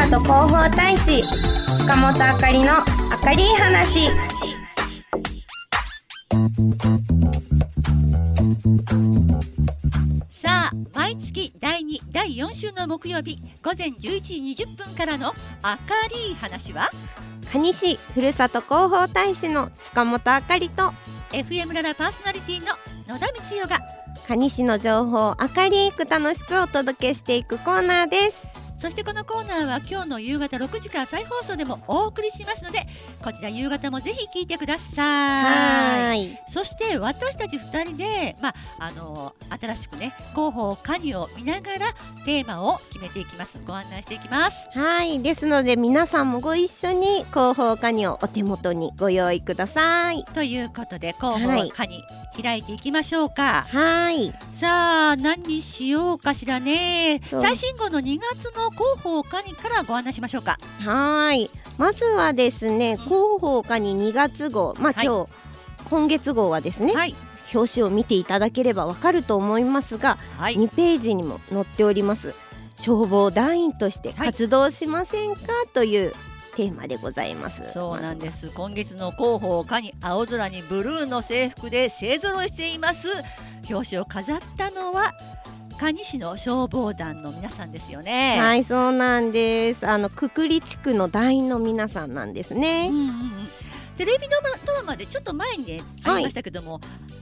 さと広報大使塚本あかりのあかり話。さあ毎月第2第4週の木曜日午前11時20分からの「明るい話は」蟹市ふるさと広報大使の塚本あかりと FM ララパーソナリティの野田光代が蟹市の情報を明りく楽しくお届けしていくコーナーですそしてこのコーナーは今日の夕方6時から再放送でもお送りしますのでこちら夕方もぜひ聞いてください。い。そして私たち2人で、まあ、あの新しくね広報カニを見ながらテーマを決めていきます。ご案内していきます。はい。ですので皆さんもご一緒に広報カニをお手元にご用意ください。ということで広はい。報カニ開いていきましょうか、はい。さあ何にしようかしらね。最新号の2月の広報カニからご案内しましょうか。はい。まずはですね広報カニ2月号まあはい。今日、今月号はですね、はい。表紙を見ていただければわかると思いますがはい。2ページにも載っております。消防団員として活動しませんか、というテーマでございます。そうなんです。今月の広報カニ青空にブルーの制服で勢ぞろいしています。表紙を飾ったのは蟹市の消防団の皆さんですよね。はいそうなんです。あのくくり地区の団員の皆さんなんですうんね、うんうん。テレビドラドラマでちょっと前にねありましたけども、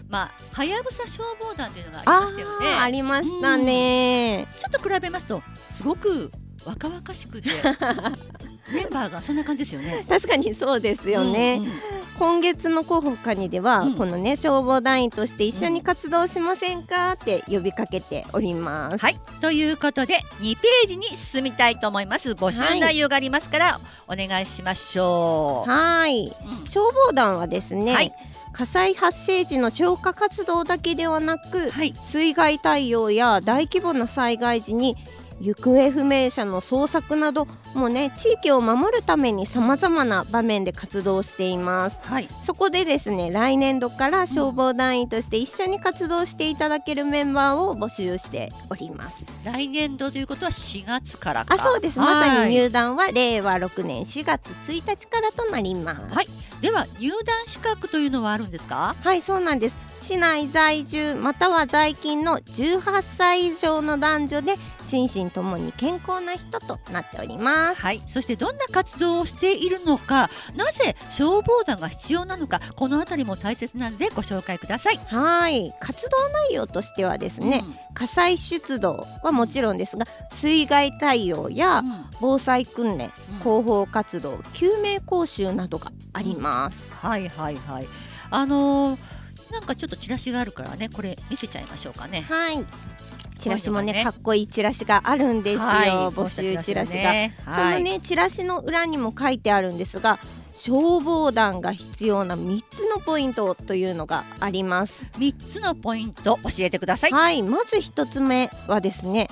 まあはやぶさ消防団というのがありましたよね。ありましたね、ちょっと比べますとすごく若々しくて メンバーがそんな感じですよね。確かにそうですよね、うんうん。今月の広報課にでは、うん。このね消防団員として一緒に活動しませんかって呼びかけております、はい。ということで2ページに進みたいと思います。募集内容がありますからお願いしましょう。はい。うん。消防団はですね、はい。火災発生時の消火活動だけではなくはい。水害対応や大規模な災害時に行方不明者の捜索などもうね地域を守るためにさまざまな場面で活動しています。はい。そこでですね来年度から消防団員として一緒に活動していただけるメンバーを募集しております。来年度ということは4月からか。あそうです。まさはい。に入団は令和6年4月1日からとなります。はい。では入団資格というのはあるんですか？はいそうなんです。市内在住または在勤の18歳以上の男女で心身ともに健康な人となっております。はい。そしてどんな活動をしているのかなぜ消防団が必要なのかこのあたりも大切なのでご紹介ください。はい。活動内容としてはですね、火災出動はもちろんですが水害対応やうんうん。防災訓練うん。広報活動救命講習などがあります、はいはいはい。あのーなんかちょっとチラシがあるからね、これ見せちゃいましょうかね。はいチラシもねね。かっこいいチラシがあるんですよ、はい募集チラシが、ね。そはい。のねチラシの裏にも書いてあるんですが消防団が必要な3つのポイントというのがあります。三つのポイント教えてください。はいまず1つ目はですね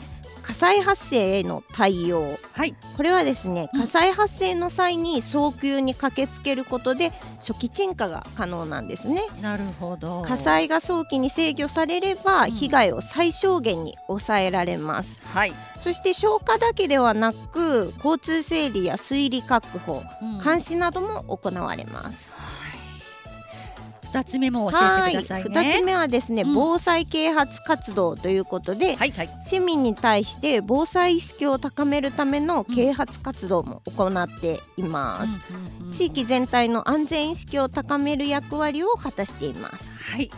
火災発生への対応。はい。これはですねうん。火災発生の際に早急に駆けつけることで初期鎮火が可能なんですね。なるほど。火災が早期に制御されればうん。被害を最小限に抑えられます。はい。そして消火だけではなく交通整理や水利確保うん。監視なども行われます二つ目も教えてくださいね。2つ目はですね、うん。防災啓発活動ということで、はいはい。市民に対して防災意識を高めるための啓発活動も行っています、うんうんうん地域全体の安全意識を高める役割を果たしています。はい。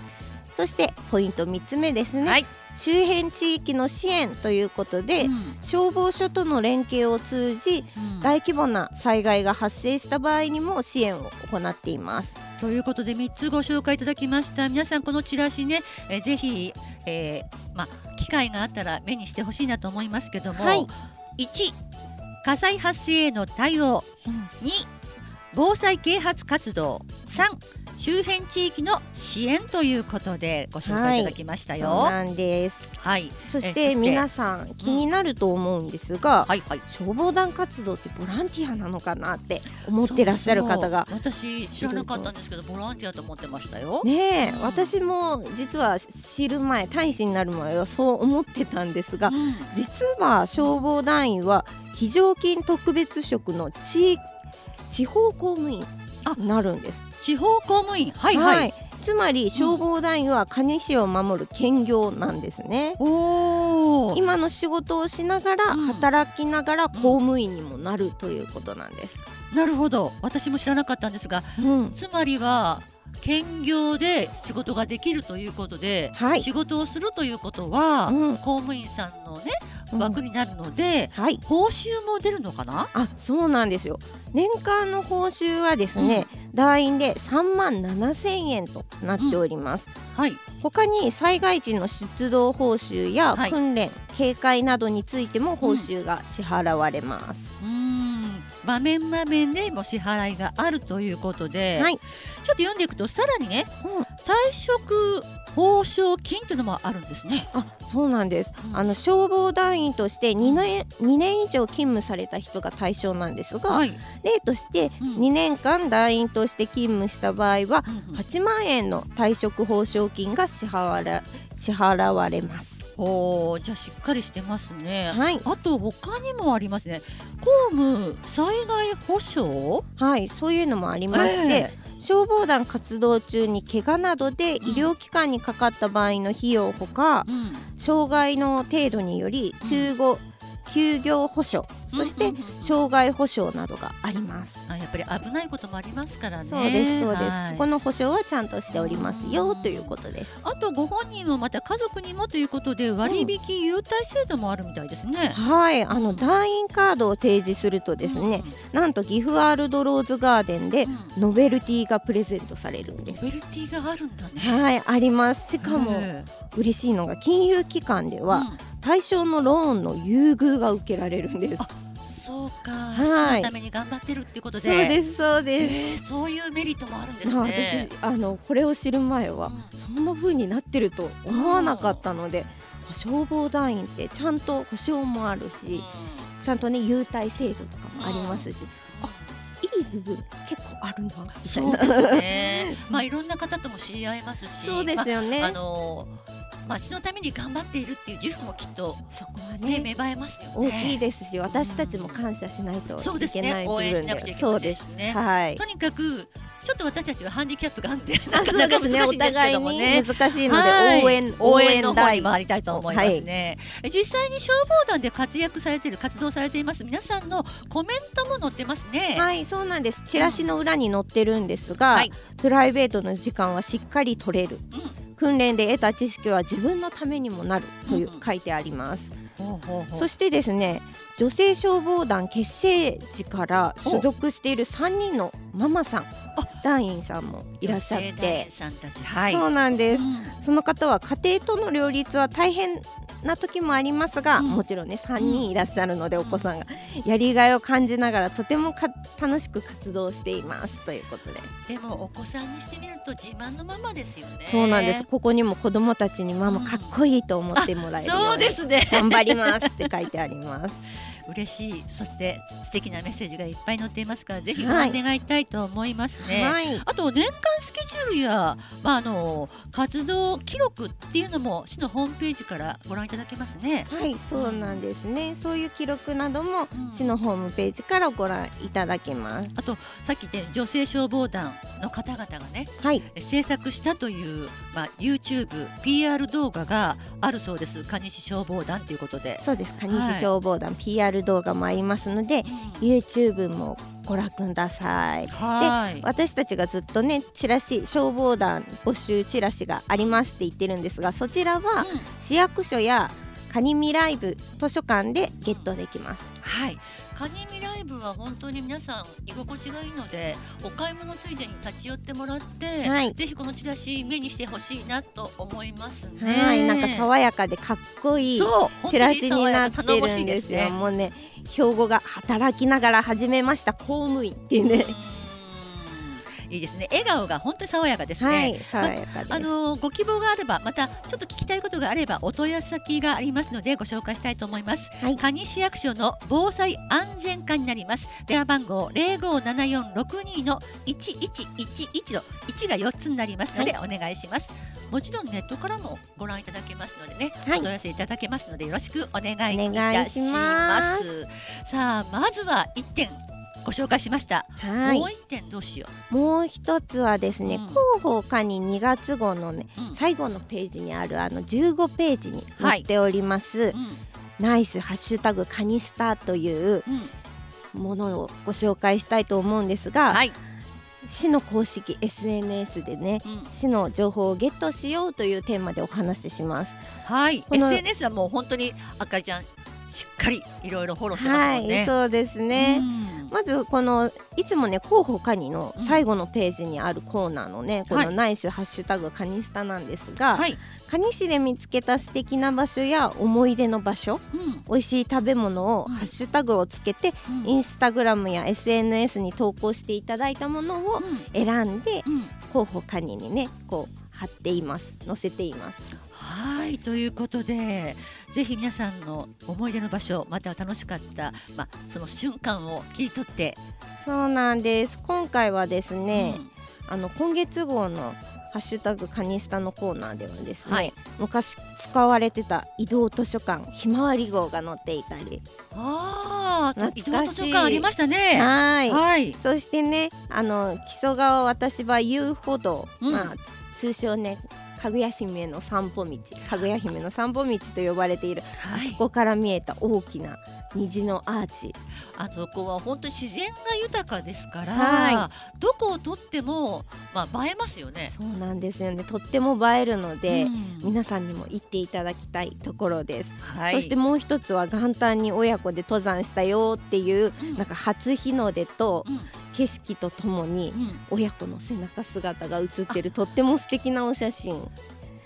そしてポイント3つ目ですね、はい。周辺地域の支援ということで、うん。消防署との連携を通じうん。大規模な災害が発生した場合にも支援を行っていますということで3つご紹介いただきました。皆さんこのチラシね、えーぜひ、えーまあ、機会があったら目にしてほしいなと思いますけども、はい。1火災発生への対応。2防災啓発活動。3周辺地域の支援ということでご紹介いただきましたよ。なんですはい、そしてて皆さん気になると思うんですが、はい、はい。消防団活動ってボランティアなのかなって思ってらっしゃる方が私知らなかったんですけどボランティアと思ってましたよ。ねえ、うん私も実は知る前大使になる前はそう思ってたんですがうん実は消防団員は非常勤特別職の地地方公務員になるんです。地方公務員。はいはい、つまり消防団員は蟹市を守る兼業なんですね。おお今の仕事をしながらうん。働きながら公務員にもなるということなんです。なるほど。私も知らなかったんですがうん、つまりは兼業で仕事ができるということで、はい。仕事をするということは、うん。公務員さんのねうん。枠になるので、はい。報酬も出るのかな？あ、そうなんですよ。年間の報酬はですね、団員で3万7千円となっております。はい他に災害時の出動報酬やはい訓練、警戒などについても報酬が支払われます。う場面場面でも支払いがあるということで、はい。ちょっと読んでいくとさらにねうん退職報奨金というのもあるんですね。あ、そうなんです。うんあの消防団員として2年 ,2 年以上勤務された人が対象なんですが、はい、例としてうん2年間団員として勤務した場合はうんうん8万円の退職報奨金が支払われ支払われます。おーじゃあしっかりしてますね。はい、あと他にもありますね。公務災害保障？はい、そういうのもありまして、え消防団活動中に怪我などで医療機関にかかった場合の費用ほか、えうん。障害の程度により休業、休業保障そしてうんうんうんうん障害保障などがあります。あやっぱり危ないこともありますからね。そうですそうです、はいそこの保障はちゃんとしておりますようんということです。あとご本人もまた家族にもということで割引優待制度もあるみたいですね。はい、あの団員カードを提示するとですね、なんと岐阜ワールドローズガーデンでうん、うんノベルティがプレゼントされるんです。ノベルティがあるんだね。はい、あります。しかもえ嬉しいのが金融機関でえはうん対象のローンの優遇が受けられるんです。あそうか、はいために頑張ってるっていうことで。そうですそうです。えーそういうメリットもあるんですまあね。私あのこれを知る前はうんそんな風になってると思わなかったので消防団員ってちゃんと保証もあるしちゃんとね優待制度とかもありますしあいい部分結構あるなみたいなそうですね。まあいろんな方とも知り合えますし、そうですよね、まああの町のために頑張っているっていう自負もきっとそこはねね芽生えますよね。大きいですし私たちも感謝しないとそうですね。いけない部応援し分なくちゃいけまそうですせんしねはい。とにかくちょっと私たちはハンディキャップが あるんでなかなか難しいんですけ互いにどもね。難しいのではい。応援応援の方に大。回りたいと思いますね、実際に消防団で活躍されている活動されています。皆さんのコメントも載ってますね。はいそうなんです。チラシの裏に載ってるんですが、はい。プライベートの時間はしっかり取れる。うん訓練で得た知識は自分のためにもなるという書いてあります、そしてですね女性消防団結成時から所属している3人のママさん団員さんもいらっしゃって。はい。そうなんです、うん。その方は家庭との両立は大変な時もありますが、うん。もちろんね3人いらっしゃるので、お子さんがやりがいを感じながらとてもか楽しく活動していますということで、でもお子さんにしてみると自慢のママですよね。そうなんです。ここにも子供たちにママうん。かっこいいと思ってもらえるよそううにですね。頑張りますって書いてあります。嬉しいそして素敵なメッセージがいっぱい載っていますからぜひごはい覧願いたいと思いますね、はい、あと年間スケジュールや、まあ、あの活動記録っていうのも市のホームページからご覧いただけますね。はい、そうなんですね。そういう記録などもうん市のホームページからご覧いただけます。あとさっき言った女性消防団の方々がねはい、制作したという、まあ、YouTube、PR 動画があるそうです蟹市消防団ということで。そうです。蟹はい市消防団 PR 動画もありますので、YouTube もご覧ください。はい私たちがずっとねチラシ消防団募集チラシがありますって言ってるんですがそちらはうん市役所やカニミライブ図書館でゲットできます。はいカニミライブは本当に皆さん居心地がいいのでお買い物ついでに立ち寄ってもらって、はいぜひこのチラシ目にしてほしいなと思いますね。はい、なんか爽やかでかっこいいチラシになってるんですよ。本当に爽やか頼もしいですねもうね、標語が働きながら始めました公務員っていうね。うんいいですね。笑顔が本当に爽やかですね。はい、爽やかです。あのご希望があればまたちょっと聞きたいことがあればお問い合わせ先がありますのでご紹介したいと思います。はい蟹市役所の防災安全課になります。電話番号零五七四六二の一一一一の一が四つになりますので、お願いします。もちろんネットからもご覧いただけますのでね、はいお問い合わせいただけますのでよろしくお願いいたししまますさあまずは一点ご紹介しました、はい。もう一点どうしよもう一つはですね、うん。広報課に2月号のねう、うん。最後のページにあるあの15ページに載っております、うん。ナイスハッシュタグカニスタといううん。ものをご紹介したいと思うんですが、はい、市の公式 SNS でねうん。市の情報をゲットしようというテーマでお話しします。はい、この SNS はもう本当にあかりちゃんしっかりいろいろフォローしてますはい、もんね。そうですね。うんまずこのいつもね広報カニの最後のページにあるコーナーのね、こはい。のナイスハッシュタグカニスタなんですが、はい、カニ市で見つけた素敵な場所や思い出の場所うん。美味しい食べ物をうん。ハッシュタグをつけて、うん。インスタグラムや SNS に投稿していただいたものを選んでうんうん。広報カニにねこう貼っています載せていますはいということでぜひ皆さんの思い出の場所または楽しかった、まあ、その瞬間を切り取って、そうなんです。今回はですね、あの今月号のハッシュタグカニスタのコーナーではですね、はい。昔使われてた移動図書館ひまわり号が載っていたり。ああ移動図書館ありましたね。はい。はい、そしてねあの木曽川渡場遊歩道、うん。まあ通称ねかぐや姫の散歩道かぐや姫の散歩道と呼ばれている、はい。あそこから見えた大きな虹のアーチ。あそこは本当に自然が豊かですから、はどこを撮っても、まあ、映えますよね。そうなんですよね。とっても映えるので、うん。皆さんにも行っていただきたいところです、はい、そしてもう一つは元旦に親子で登山したよっていううん。なんか初日の出とうん景色とともにうん。親子の背中姿が写ってるとっても素敵なお写真。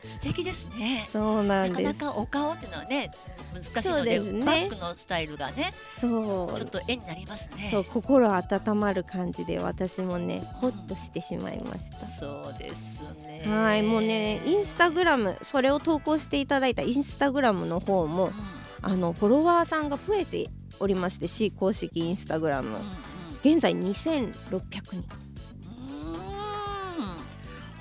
素敵ですね。そうななんかなですかお顔っていうのはね難しいのでですね。バックのスタイルがねそう。ちょっと絵になりますね。そう心温まる感じで私もねほっとしてしまいました。そうですね。はいもうねインスタグラムそれを投稿していただいたインスタグラムの方もうん。あのフォロワーさんが増えておりまして市公式インスタグラム。うんうん現在2600人。うん。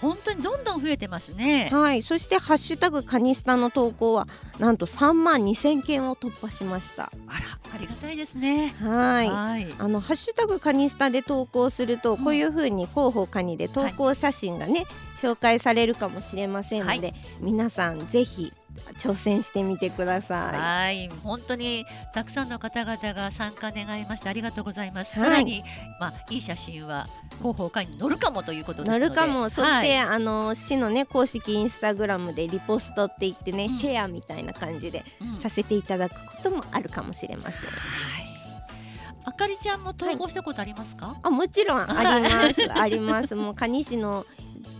本当にどんどん増えてますね。はい。そして「ハッシュタグカニスタ」の投稿はなんと3万2000件を突破しました。あらありがたいですね。はい。はい。あのハッシュタグカニスタで投稿すると、うん。こういう風に広報カニで投稿写真がね、紹介されるかもしれませんので、はい。皆さんぜひ挑戦してみてくださはい、本当にたくさんの方々が参加願いましてありがとうございます。はいさらに、まあ、いい写真は広報会に載るかもということい。ですので。乗るかも、そして、はいあの市のね公式インスタグラムでリポストって言ってね、うんシェアみたいな感じでうんさせていただくこともあるかもしれません。はいあかりちゃんも投稿したことありますか？あもちろんあります ありますもう蟹市の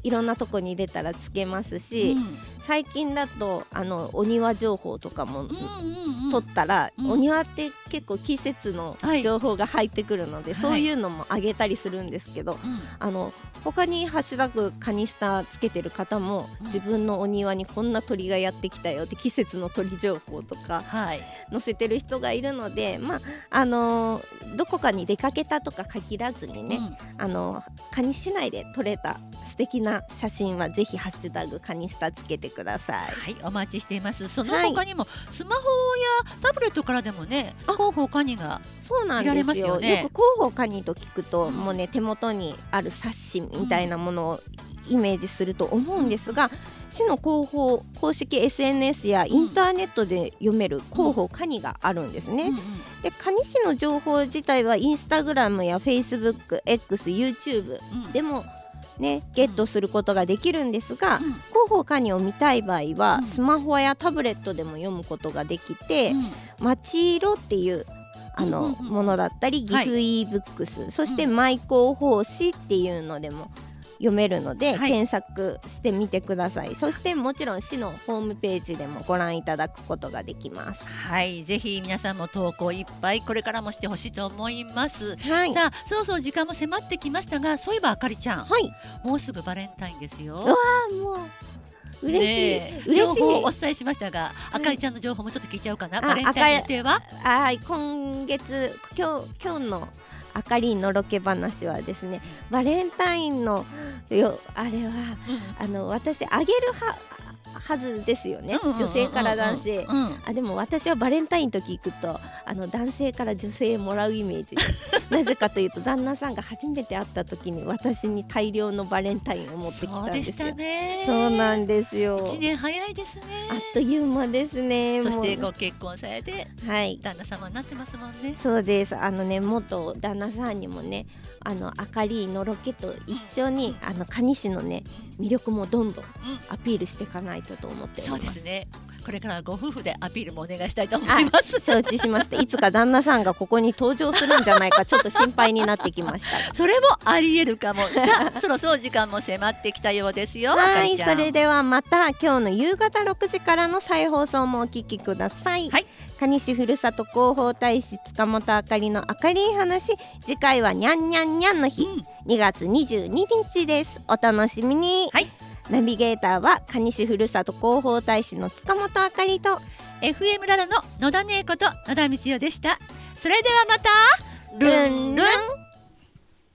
いろんなとこに出たらつけますし、うん。最近だとあのお庭情報とかもうんうんうん。撮ったら、うん。お庭って結構季節のはい。情報が入ってくるので、はい。そういうのもあげたりするんですけど、うん。あの他にハッシュタグカニスタつけてる方も、うん。自分のお庭にこんな鳥がやってきたよって季節の鳥情報とかはい。載せてる人がいるので、まああのーどこかに出かけたとか限らずにね、あのカニ市内で撮れた素敵な写真はぜひハッシュタグカニスタつけてください。はい、お待ちしています。そのはい他にも、スマホやタブレットからでもね、あ広報カニが。そうなんですよ。ねよく広報カニと聞くと、うんもうね手元にある冊子みたいなものをイメージすると思うんですが、市の広報公式 SNS やインターネットで読める広報カニがあるんですね。うんうんでカニ市の情報自体はインスタグラムやフェイスブック X、YouTube うんでもねゲットすることができるんですが、うん。広報カニを見たい場合は、うん。スマホやタブレットでも読むことができて、うん。まち色っていうあの、ものだったり岐はい。阜 e ブックス、そしてうん。マイ広報誌っていうのでも読めるので、はい。検索してみてください。そしてもちろん市のホームページでもご覧いただくことができます。はい、ぜひ皆さんも投稿いっぱいこれからもしてほしいと思います。はい。さあ、そろそろ時間も迫ってきましたが、そういえばあかりちゃん、はい。もうすぐバレンタインですよ。うわあもう嬉しい、ねえ。嬉しい。情報をお伝えしましたが、あかりちゃんの情報もちょっと聞いちゃおうかな。あバレンタインの予定は？はい今月今日今日のあかりんのロケ話はですねバレンタインのよあれはあの私あげるははずですよね、女性から男性、あでも私はバレンタイン時行くとあの男性から女性もらうイメージ。で なぜかというと旦那さんが初めて会った時に私に大量のバレンタインを持ってきたんですよ。そうなんですよ。一年早いですね。あっという間ですねそしてご結婚されてはい。旦那様になってますもんね。そうです。あのね元旦那さんにもねあのあかりのロケと一緒にあの蟹市のね魅力もどんどん。アピールしていかないとと思ってそうですね。これからご夫婦でアピールもお願いしたいと思います。承知しました。いつか旦那さんがここに登場するんじゃないかちょっと心配になってきました。それもありえるかも。さあそろそろ時間も迫ってきたようですよはいそれではまた今日の夕方6時からの再放送もお聞きください、はい。蟹市ふるさと広報大使塚本あかりのあかりん話次回はにゃんにゃんにゃんの日、うん、2月22日です。お楽しみに、はい、ナビゲーターは蟹市ふるさと広報大使の塚本あかりと FM ララの野田姉子と野田光代でした。それではまた。ルンルン。